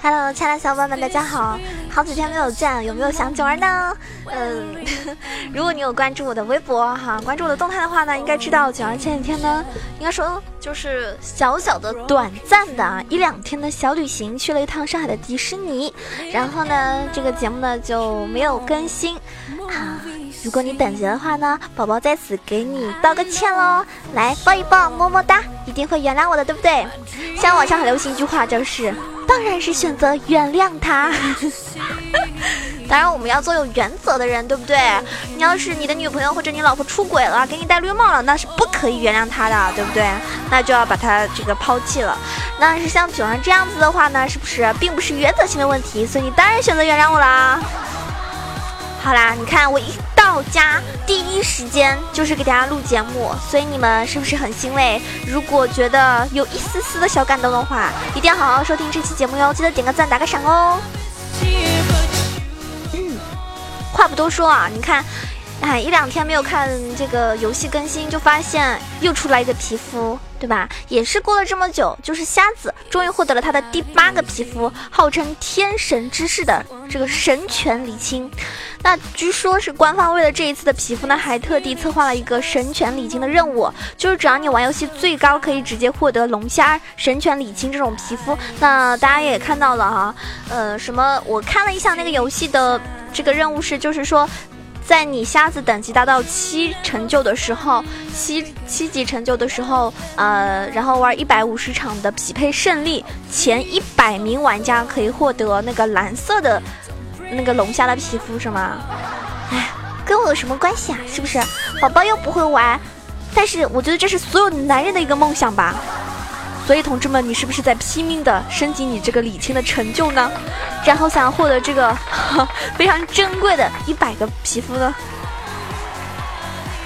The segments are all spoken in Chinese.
Hello，亲爱的小伙伴们，大家好！好几天没有见，有没有想九儿呢？嗯，如果你有关注我的微博哈，关注我的动态的话呢，应该知道九儿前几天呢，应该说就是小小的、短暂的啊一两天的小旅行，去了一趟上海的迪士尼。然后呢，这个节目呢就没有更新啊。如果你等着的话呢，宝宝在此给你道个歉喽，来抱一抱，么么哒，一定会原谅我的，对不对？现在网上很流行一句话，就是。当然是选择原谅他。当然，我们要做有原则的人，对不对？你要是你的女朋友或者你老婆出轨了，给你戴绿帽了，那是不可以原谅他的，对不对？那就要把他这个抛弃了。那是像九儿这样子的话呢，是不是并不是原则性的问题？所以你当然选择原谅我啦。好啦，你看我一到家第一时间就是给大家录节目，所以你们是不是很欣慰？如果觉得有一丝丝的小感动的话，一定要好好收听这期节目哟，记得点个赞打个赏哦。话不多说啊，你看。哎，一两天没有看这个游戏更新，就发现又出来一个皮肤，对吧？也是过了这么久，就是瞎子终于获得了他的第八个皮肤，号称天神之士的这个神权理清。那据说是官方为了这一次的皮肤呢，还特地策划了一个神权理清的任务，就是只要你玩游戏最高可以直接获得龙虾神权理清这种皮肤。那大家也看到了哈，呃，什么？我看了一下那个游戏的这个任务是，就是说。在你瞎子等级达到七成就的时候，七七级成就的时候，呃，然后玩一百五十场的匹配胜利，前一百名玩家可以获得那个蓝色的，那个龙虾的皮肤，是吗？哎，跟我有什么关系啊？是不是？宝宝又不会玩，但是我觉得这是所有男人的一个梦想吧。所以，同志们，你是不是在拼命的升级你这个礼轻的成就呢？然后想要获得这个 非常珍贵的一百个皮肤呢？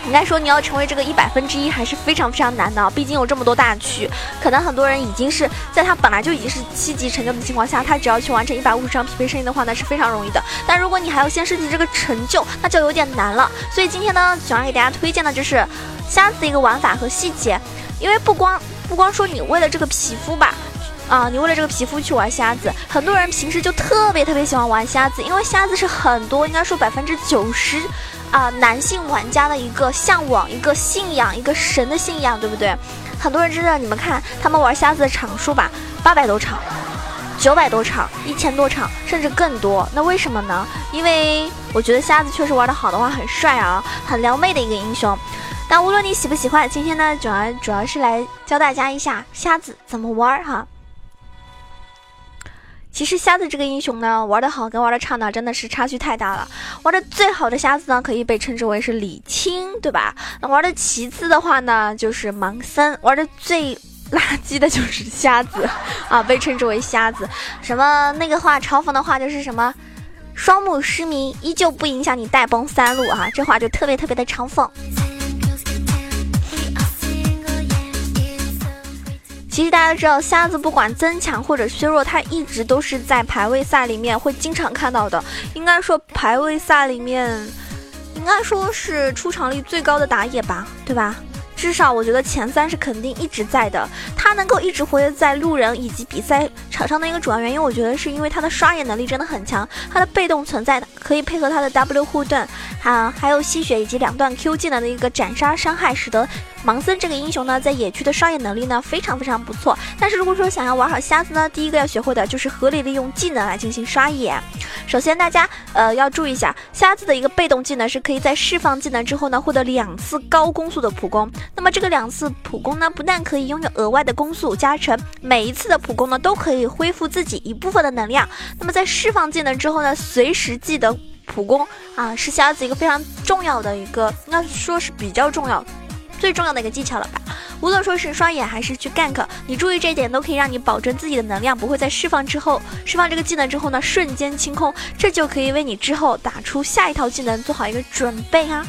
应该说，你要成为这个一百分之一还是非常非常难的。毕竟有这么多大区，可能很多人已经是在他本来就已经是七级成就的情况下，他只要去完成一百五十张匹配声音的话，那是非常容易的。但如果你还要先升级这个成就，那就有点难了。所以今天呢，想要给大家推荐的就是瞎子的一个玩法和细节，因为不光。不光说你为了这个皮肤吧，啊，你为了这个皮肤去玩瞎子，很多人平时就特别特别喜欢玩瞎子，因为瞎子是很多应该说百分之九十啊男性玩家的一个向往、一个信仰、一个神的信仰，对不对？很多人真的，你们看他们玩瞎子的场数吧，八百多场、九百多场、一千多场，甚至更多。那为什么呢？因为我觉得瞎子确实玩的好的话很帅啊，很撩妹的一个英雄。那无论你喜不喜欢，今天呢，主要主要是来教大家一下瞎子怎么玩哈。其实瞎子这个英雄呢，玩的好跟玩的差呢，真的是差距太大了。玩的最好的瞎子呢，可以被称之为是李青，对吧？那玩的其次的话呢，就是盲僧。玩的最垃圾的就是瞎子 啊，被称之为瞎子。什么那个话嘲讽的话就是什么，双目失明依旧不影响你带崩三路啊，这话就特别特别的嘲讽。其实大家都知道，瞎子不管增强或者削弱，他一直都是在排位赛里面会经常看到的。应该说排位赛里面，应该说是出场率最高的打野吧，对吧？至少我觉得前三是肯定一直在的。他能够一直活跃在路人以及比赛场上的一个主要原因，我觉得是因为他的刷野能力真的很强，他的被动存在可以配合他的 W 护盾，啊，还有吸血以及两段 Q 技能的一个斩杀伤害，使得盲僧这个英雄呢在野区的刷野能力呢非常非常不错。但是如果说想要玩好瞎子呢，第一个要学会的就是合理利用技能来进行刷野。首先大家呃要注意一下，瞎子的一个被动技能是可以在释放技能之后呢获得两次高攻速的普攻。那么这个两次普攻呢，不但可以拥有额外的攻攻速加成，每一次的普攻呢，都可以恢复自己一部分的能量。那么在释放技能之后呢，随时记得普攻啊，是瞎子一个非常重要的一个，应该说是比较重要、最重要的一个技巧了吧。无论说是刷野还是去 gank，你注意这一点，都可以让你保证自己的能量不会在释放之后，释放这个技能之后呢，瞬间清空，这就可以为你之后打出下一套技能做好一个准备啊。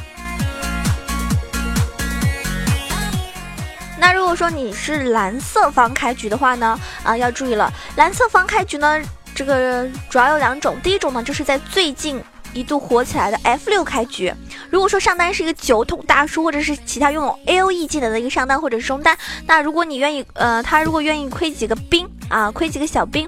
果说你是蓝色方开局的话呢，啊，要注意了，蓝色方开局呢，这个主要有两种，第一种呢，就是在最近。一度火起来的 F 六开局，如果说上单是一个酒桶大叔，或者是其他拥有 A O E 技能的一个上单或者是中单，那如果你愿意，呃，他如果愿意亏几个兵啊，亏几个小兵。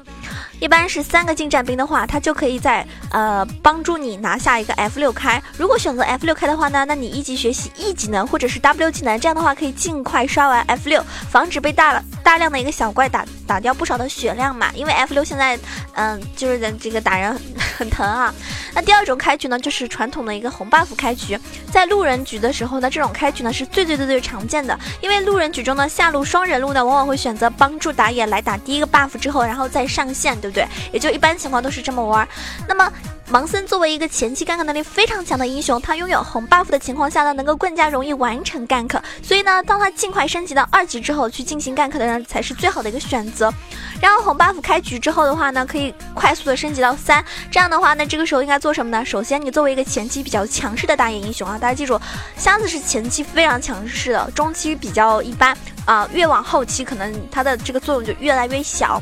一般是三个近战兵的话，他就可以在呃帮助你拿下一个 F 六开。如果选择 F 六开的话呢，那你一级学习 E 技能或者是 W 技能，这样的话可以尽快刷完 F 六，防止被大大量的一个小怪打打掉不少的血量嘛。因为 F 六现在嗯就是这个打人很疼啊。那第二种开局呢，就是传统的一个红 buff 开局，在路人局的时候呢，这种开局呢是最最最最常见的。因为路人局中呢，下路双人路呢，往往会选择帮助打野来打第一个 buff 之后，然后再上线。对不对？也就一般情况都是这么玩。那么盲僧作为一个前期 gank 能力非常强的英雄，他拥有红 buff 的情况下呢，能够更加容易完成 gank。所以呢，当他尽快升级到二级之后，去进行 gank 的人才是最好的一个选择。然后红 buff 开局之后的话呢，可以快速的升级到三。这样的话呢，这个时候应该做什么呢？首先，你作为一个前期比较强势的打野英雄啊，大家记住，瞎子是前期非常强势的，中期比较一般啊，越往后期可能它的这个作用就越来越小。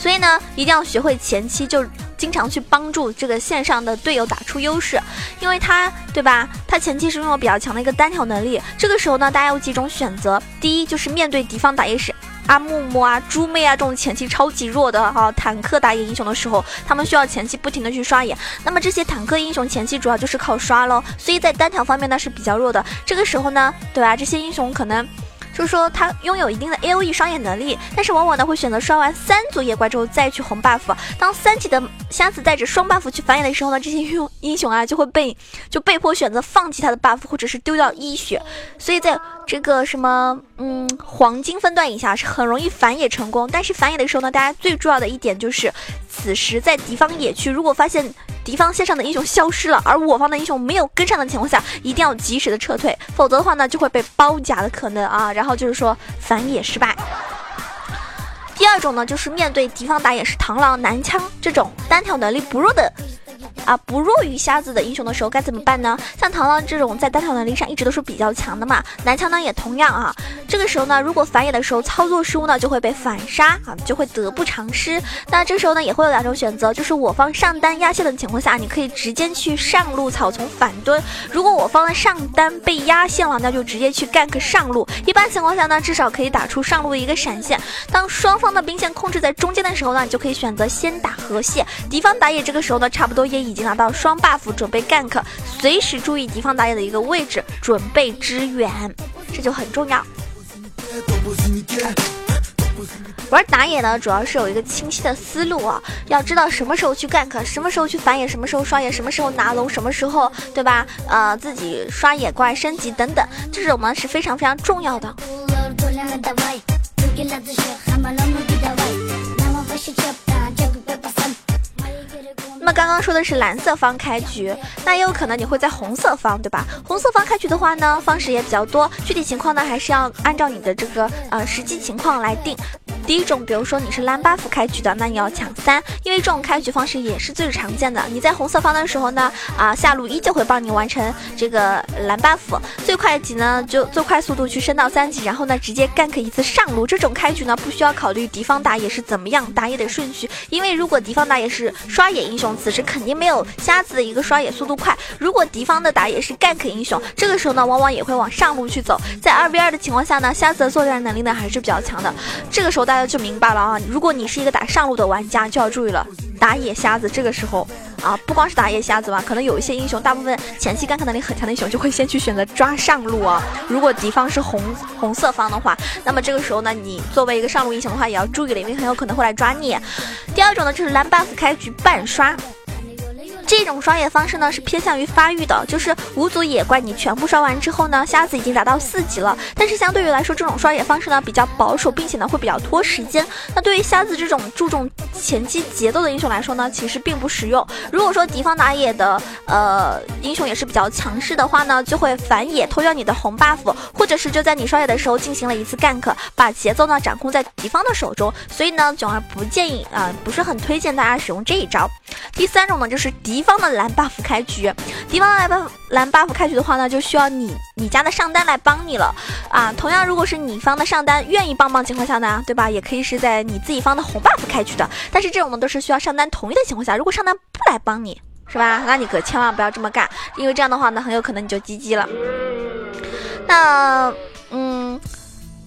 所以呢，一定要学会前期就经常去帮助这个线上的队友打出优势，因为他对吧？他前期是拥有比较强的一个单挑能力。这个时候呢，大家有几种选择：第一，就是面对敌方打野是阿木木啊、猪妹啊这种前期超级弱的哈坦克打野英雄的时候，他们需要前期不停的去刷野。那么这些坦克英雄前期主要就是靠刷喽，所以在单挑方面呢是比较弱的。这个时候呢，对吧？这些英雄可能。就是说他拥有一定的 A O E 双野能力，但是往往呢会选择刷完三组野怪之后再去红 buff。当三级的瞎子带着双 buff 去反野的时候呢，这些英雄英雄啊就会被就被迫选择放弃他的 buff，或者是丢掉一血。所以在这个什么嗯黄金分段以下是很容易反野成功。但是反野的时候呢，大家最重要的一点就是此时在敌方野区，如果发现敌方线上的英雄消失了，而我方的英雄没有跟上的情况下，一定要及时的撤退，否则的话呢就会被包夹的可能啊。然后就是说反野失败。第二种呢，就是面对敌方打野是螳螂、男枪这种单挑能力不弱的。啊，不弱于瞎子的英雄的时候该怎么办呢？像螳螂这种在单挑能力上一直都是比较强的嘛，男枪呢也同样啊。这个时候呢，如果反野的时候操作失误呢，就会被反杀啊，就会得不偿失。那这时候呢，也会有两种选择，就是我方上单压线的情况下，你可以直接去上路草丛反蹲；如果我方的上单被压线了，那就直接去 gank 上路。一般情况下呢，至少可以打出上路的一个闪现。当双方的兵线控制在中间的时候呢，你就可以选择先打河蟹。敌方打野这个时候呢，差不多也已已经拿到双 buff，准备 gank，随时注意敌方打野的一个位置，准备支援，这就很重要。玩打野呢，主要是有一个清晰的思路啊，要知道什么时候去 gank，什么时候去反野，什么时候刷野，什么时候拿龙，什么时候对吧？呃，自己刷野怪升级等等，这种呢是非常非常重要的。刚刚说的是蓝色方开局，那也有可能你会在红色方，对吧？红色方开局的话呢，方式也比较多，具体情况呢还是要按照你的这个呃实际情况来定。第一种，比如说你是蓝 buff 开局的，那你要抢三，因为这种开局方式也是最常见的。你在红色方的时候呢，啊下路依旧会帮你完成这个蓝 buff，最快级呢就最快速度去升到三级，然后呢直接 gank 一次上路。这种开局呢不需要考虑敌方打野是怎么样打野的顺序，因为如果敌方打野是刷野英雄，此时肯定没有瞎子的一个刷野速度快。如果敌方的打野是 gank 英雄，这个时候呢往往也会往上路去走。在二 v 二的情况下呢，瞎子的作战能力呢还是比较强的。这个时候大家。就明白了啊！如果你是一个打上路的玩家，就要注意了。打野瞎子这个时候啊，不光是打野瞎子吧，可能有一些英雄，大部分前期干克能力很强的英雄，就会先去选择抓上路啊。如果敌方是红红色方的话，那么这个时候呢，你作为一个上路英雄的话，也要注意了，因为很有可能会来抓你。第二种呢，就是蓝 buff 开局半刷。这种刷野方式呢是偏向于发育的，就是五组野怪你全部刷完之后呢，瞎子已经达到四级了。但是相对于来说，这种刷野方式呢比较保守，并且呢会比较拖时间。那对于瞎子这种注重前期节奏的英雄来说呢，其实并不实用。如果说敌方打野的呃英雄也是比较强势的话呢，就会反野偷掉你的红 buff，或者是就在你刷野的时候进行了一次 gank，把节奏呢掌控在敌方的手中。所以呢，囧儿不建议啊，不是很推荐大家使用这一招。第三种呢就是敌。敌方的蓝 buff 开局，敌方的蓝 buff 蓝 buff 开局的话呢，就需要你你家的上单来帮你了啊。同样，如果是你方的上单愿意帮忙情况下呢，对吧？也可以是在你自己方的红 buff 开局的。但是这种呢，都是需要上单同意的情况下。如果上单不来帮你，是吧？那你可千万不要这么干，因为这样的话呢，很有可能你就 GG 了。那，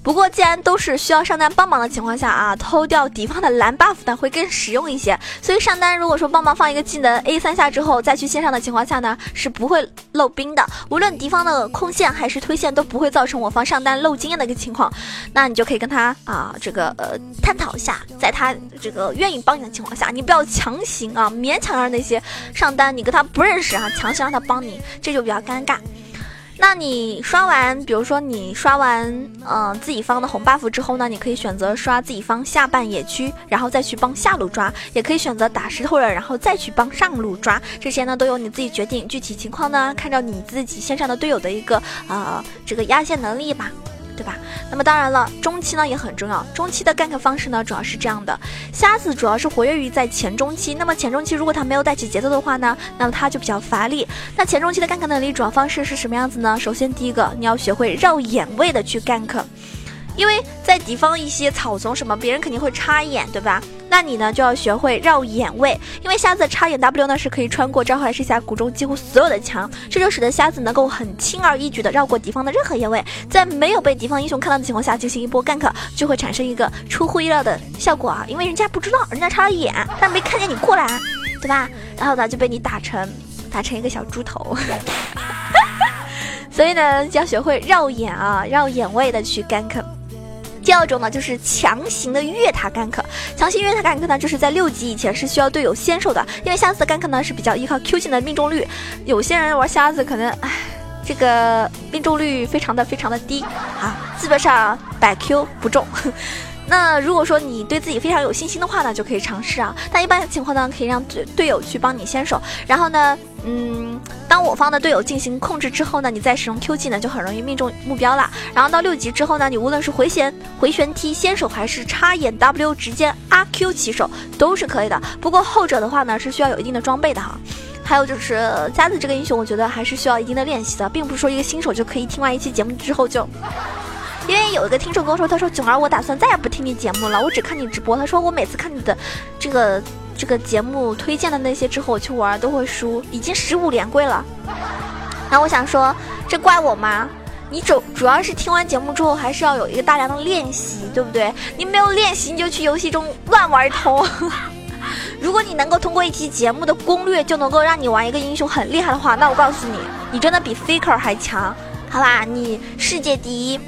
不过，既然都是需要上单帮忙的情况下啊，偷掉敌方的蓝 buff 呢会更实用一些。所以上单如果说帮忙放一个技能 A 三下之后再去线上的情况下呢，是不会漏兵的。无论敌方的控线还是推线都不会造成我方上单漏经验的一个情况。那你就可以跟他啊这个呃探讨一下，在他这个愿意帮你的情况下，你不要强行啊勉强让那些上单你跟他不认识啊，强行让他帮你，这就比较尴尬。那你刷完，比如说你刷完，嗯，自己方的红 buff 之后呢，你可以选择刷自己方下半野区，然后再去帮下路抓，也可以选择打石头人，然后再去帮上路抓，这些呢都由你自己决定，具体情况呢，看着你自己线上的队友的一个，呃，这个压线能力吧。对吧？那么当然了，中期呢也很重要。中期的 gank 方式呢，主要是这样的：瞎子主要是活跃于在前中期。那么前中期如果他没有带起节奏的话呢，那么他就比较乏力。那前中期的 gank 能力主要方式是什么样子呢？首先第一个，你要学会绕眼位的去 gank。因为在敌方一些草丛什么，别人肯定会插眼，对吧？那你呢就要学会绕眼位，因为瞎子插眼 W 呢是可以穿过召唤师峡谷中几乎所有的墙，这就使得瞎子能够很轻而易举的绕过敌方的任何眼位，在没有被敌方英雄看到的情况下进行一波 gank，就会产生一个出乎意料的效果啊！因为人家不知道，人家插了眼，但没看见你过来，对吧？然后呢就被你打成打成一个小猪头，所以呢就要学会绕眼啊，绕眼位的去 gank。第二种呢，就是强行的越塔干克。强行越塔干克呢，就是在六级以前是需要队友先手的，因为瞎子干克呢是比较依靠 Q 技能命中率。有些人玩瞎子可能，唉，这个命中率非常的非常的低啊，基本上百 Q 不中。那如果说你对自己非常有信心的话呢，就可以尝试啊。但一般情况呢，可以让队队友去帮你先手，然后呢，嗯，当我方的队友进行控制之后呢，你再使用 Q 技能就很容易命中目标了。然后到六级之后呢，你无论是回旋回旋踢先手，还是插眼 W 直接阿 Q 起手都是可以的。不过后者的话呢，是需要有一定的装备的哈。还有就是夹子这个英雄，我觉得还是需要一定的练习的，并不是说一个新手就可以听完一期节目之后就。因为有一个听众跟我说，他说囧儿，我打算再也不听你节目了，我只看你直播。他说我每次看你的这个这个节目推荐的那些之后，我去玩都会输，已经十五连跪了。然后我想说，这怪我吗？你主主要是听完节目之后，还是要有一个大量的练习，对不对？你没有练习，你就去游戏中乱玩一通。如果你能够通过一期节目的攻略就能够让你玩一个英雄很厉害的话，那我告诉你，你真的比 Faker 还强，好吧？你世界第一。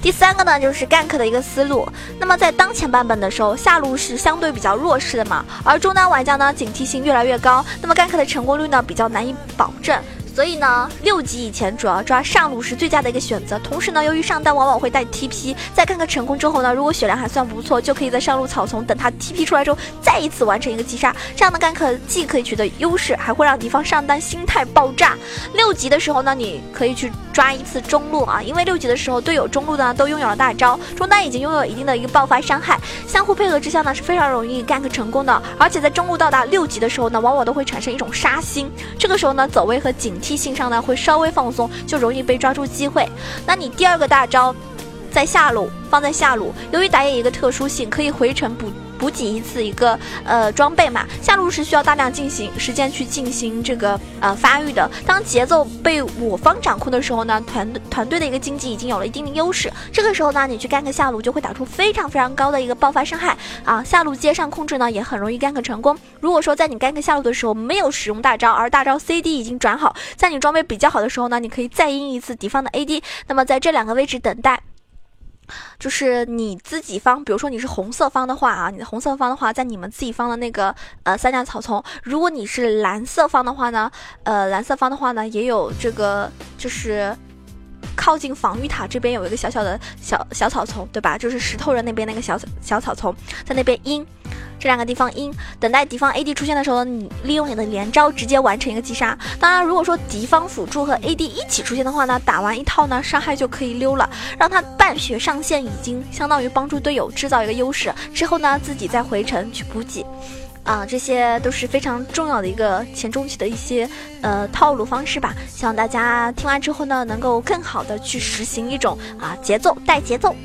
第三个呢，就是 gank 的一个思路。那么在当前版本的时候，下路是相对比较弱势的嘛，而中单玩家呢警惕性越来越高，那么 gank 的成功率呢比较难以保证。所以呢，六级以前主要抓上路是最佳的一个选择。同时呢，由于上单往往会带 TP，在看看成功之后呢，如果血量还算不错，就可以在上路草丛等他 TP 出来之后，再一次完成一个击杀。这样的 gank 既可以取得优势，还会让敌方上单心态爆炸。六级的时候呢，你可以去抓一次中路啊，因为六级的时候队友中路呢都拥有了大招，中单已经拥有一定的一个爆发伤害，相互配合之下呢是非常容易 gank 成功的。而且在中路到达六级的时候呢，往往都会产生一种杀心，这个时候呢走位和警惕。T 性上呢会稍微放松，就容易被抓住机会。那你第二个大招，在下路放在下路，由于打野一个特殊性，可以回城补。补给一次一个呃装备嘛，下路是需要大量进行时间去进行这个呃发育的。当节奏被我方掌控的时候呢，团团队的一个经济已经有了一定的优势。这个时候呢，你去 gank 下路就会打出非常非常高的一个爆发伤害啊！下路接上控制呢，也很容易 gank 成功。如果说在你 gank 下路的时候没有使用大招，而大招 CD 已经转好，在你装备比较好的时候呢，你可以再阴一次敌方的 AD。那么在这两个位置等待。就是你自己方，比如说你是红色方的话啊，你的红色方的话，在你们自己方的那个呃三角草丛。如果你是蓝色方的话呢，呃蓝色方的话呢，也有这个就是靠近防御塔这边有一个小小的小小草丛，对吧？就是石头人那边那个小小草丛，在那边阴。这两个地方阴，等待敌方 AD 出现的时候，你利用你的连招直接完成一个击杀。当然，如果说敌方辅助和 AD 一起出现的话呢，打完一套呢，伤害就可以溜了，让他半血上线，已经相当于帮助队友制造一个优势。之后呢，自己再回城去补给。啊，这些都是非常重要的一个前中期的一些呃套路方式吧。希望大家听完之后呢，能够更好的去实行一种啊节奏带节奏。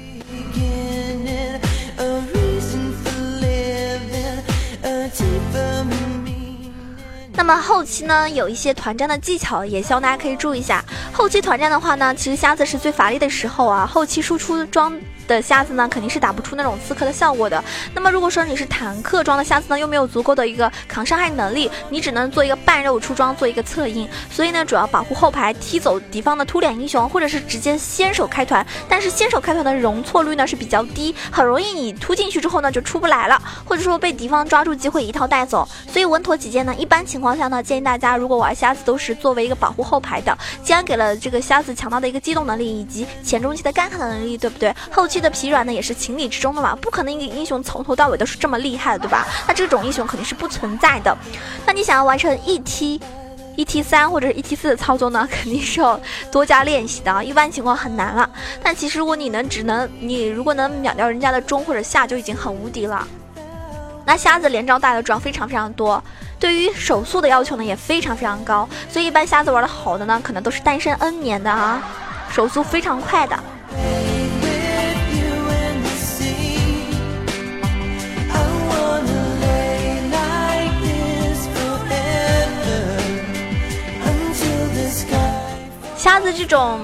那么后期呢，有一些团战的技巧，也希望大家可以注意一下。后期团战的话呢，其实瞎子是最乏力的时候啊，后期输出装。的瞎子呢，肯定是打不出那种刺客的效果的。那么如果说你是坦克装的瞎子呢，又没有足够的一个抗伤害能力，你只能做一个半肉出装，做一个策应。所以呢，主要保护后排，踢走敌方的突脸英雄，或者是直接先手开团。但是先手开团的容错率呢是比较低，很容易你突进去之后呢就出不来了，或者说被敌方抓住机会一套带走。所以稳妥起见呢，一般情况下呢，建议大家如果玩瞎子都是作为一个保护后排的。既然给了这个瞎子强大的一个机动能力以及前中期的干卡能力，对不对？后期期的疲软呢也是情理之中的嘛，不可能一个英雄从头到尾都是这么厉害的，对吧？那这种英雄肯定是不存在的。那你想要完成一 T、一 T 三或者是一 T 四的操作呢，肯定是要多加练习的啊，一般情况很难了。但其实如果你能只能你如果能秒掉人家的中或者下，就已经很无敌了。那瞎子连招带的装非常非常多，对于手速的要求呢也非常非常高，所以一般瞎子玩的好的呢，可能都是单身 N 年的啊，手速非常快的。这种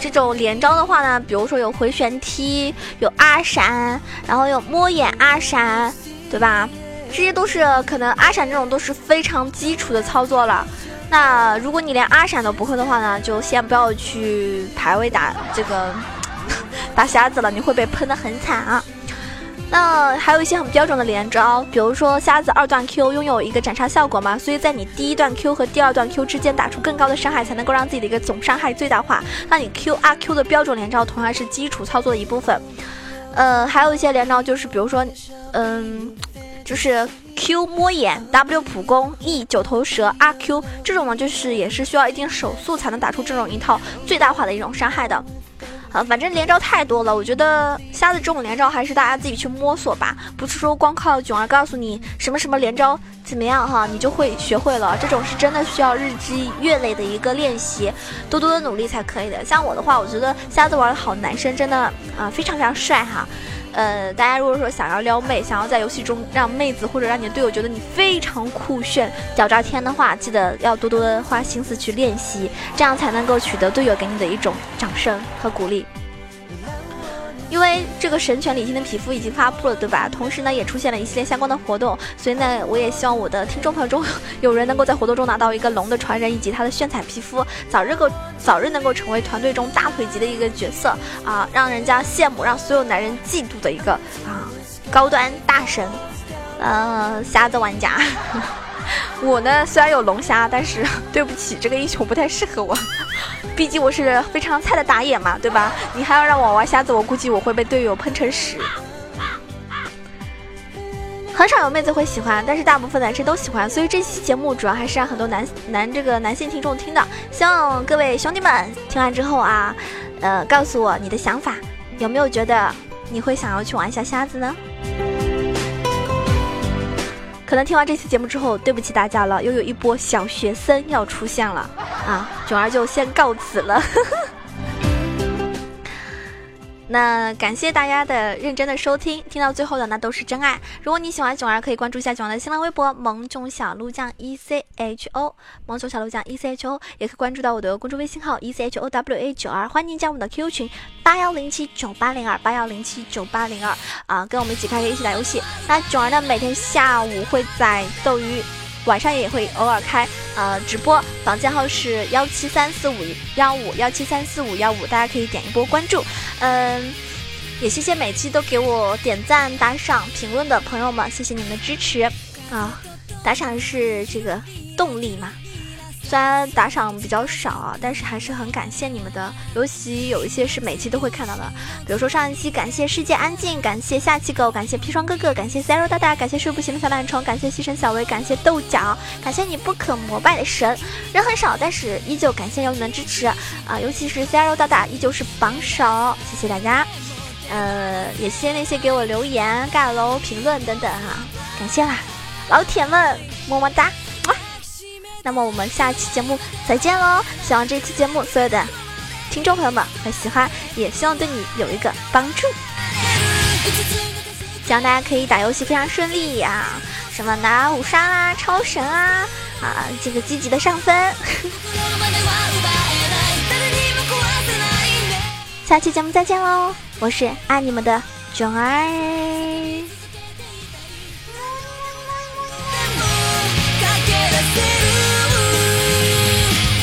这种连招的话呢，比如说有回旋踢，有阿闪，然后有摸眼阿闪，对吧？这些都是可能阿闪这种都是非常基础的操作了。那如果你连阿闪都不会的话呢，就先不要去排位打这个 打瞎子了，你会被喷的很惨啊。那还有一些很标准的连招，比如说瞎子二段 Q 拥有一个斩杀效果嘛，所以在你第一段 Q 和第二段 Q 之间打出更高的伤害，才能够让自己的一个总伤害最大化。那你 Q 二 Q 的标准连招同样是基础操作的一部分。呃，还有一些连招就是，比如说，嗯，就是 Q 摸眼、W 普攻、E 九头蛇、R Q 这种呢，就是也是需要一定手速才能打出这种一套最大化的一种伤害的。啊，反正连招太多了，我觉得瞎子这种连招还是大家自己去摸索吧，不是说光靠囧儿告诉你什么什么连招怎么样哈，你就会学会了。这种是真的需要日积月累的一个练习，多多的努力才可以的。像我的话，我觉得瞎子玩的好，男生真的啊非常非常帅哈。呃，大家如果说想要撩妹，想要在游戏中让妹子或者让你的队友觉得你非常酷炫、屌炸天的话，记得要多多的花心思去练习，这样才能够取得队友给你的一种掌声和鼓励。因为这个神犬李信的皮肤已经发布了，对吧？同时呢，也出现了一系列相关的活动，所以呢，我也希望我的听众朋友中有人能够在活动中拿到一个龙的传人以及他的炫彩皮肤，早日够 早日能够成为团队中大腿级的一个角色啊，让人家羡慕，让所有男人嫉妒的一个啊高端大神，呃，瞎子玩家。我呢，虽然有龙虾，但是对不起，这个英雄不太适合我。毕竟我是非常菜的打野嘛，对吧？你还要让我玩瞎子，我估计我会被队友喷成屎。很少有妹子会喜欢，但是大部分男生都喜欢，所以这期节目主要还是让很多男男这个男性听众听的。希望各位兄弟们听完之后啊，呃，告诉我你的想法，有没有觉得你会想要去玩一下瞎子呢？可能听完这期节目之后，对不起大家了，又有一波小学生要出现了啊！囧儿就先告辞了。那感谢大家的认真的收听，听到最后的那都是真爱。如果你喜欢囧儿，可以关注一下囧儿的新浪微博“萌囧小鹿酱 E C H O”，萌囧小鹿酱 E C H O，也可以关注到我的公众微信号 E C H O W A 九二，欢迎加我们的 QQ 群八幺零七九八零二八幺零七九八零二啊，跟我们一起开黑，一起打游戏。那囧儿呢，每天下午会在斗鱼。晚上也会偶尔开呃直播，房间号是幺七三四五幺五幺七三四五幺五，大家可以点一波关注，嗯，也谢谢每期都给我点赞、打赏、评论的朋友们，谢谢你们的支持啊！打赏是这个动力嘛。虽然打赏比较少，但是还是很感谢你们的。尤其有一些是每期都会看到的，比如说上一期感谢世界安静，感谢下期狗，感谢砒霜哥哥，感谢 zero 大大，感谢睡不醒的小懒虫，感谢西城小薇，感谢豆角，感谢你不可膜拜的神。人很少，但是依旧感谢有你们支持啊！尤其是 zero 大大依旧是榜首，谢谢大家。呃，也谢谢那些给我留言、盖楼、评论等等哈，感谢啦。老铁们，么么哒！那么我们下期节目再见喽！希望这期节目所有的听众朋友们会喜欢，也希望对你有一个帮助。希望大家可以打游戏非常顺利呀，什么拿五杀啦、超神啊啊，这个积极的上分。下期节目再见喽！我是爱你们的囧儿。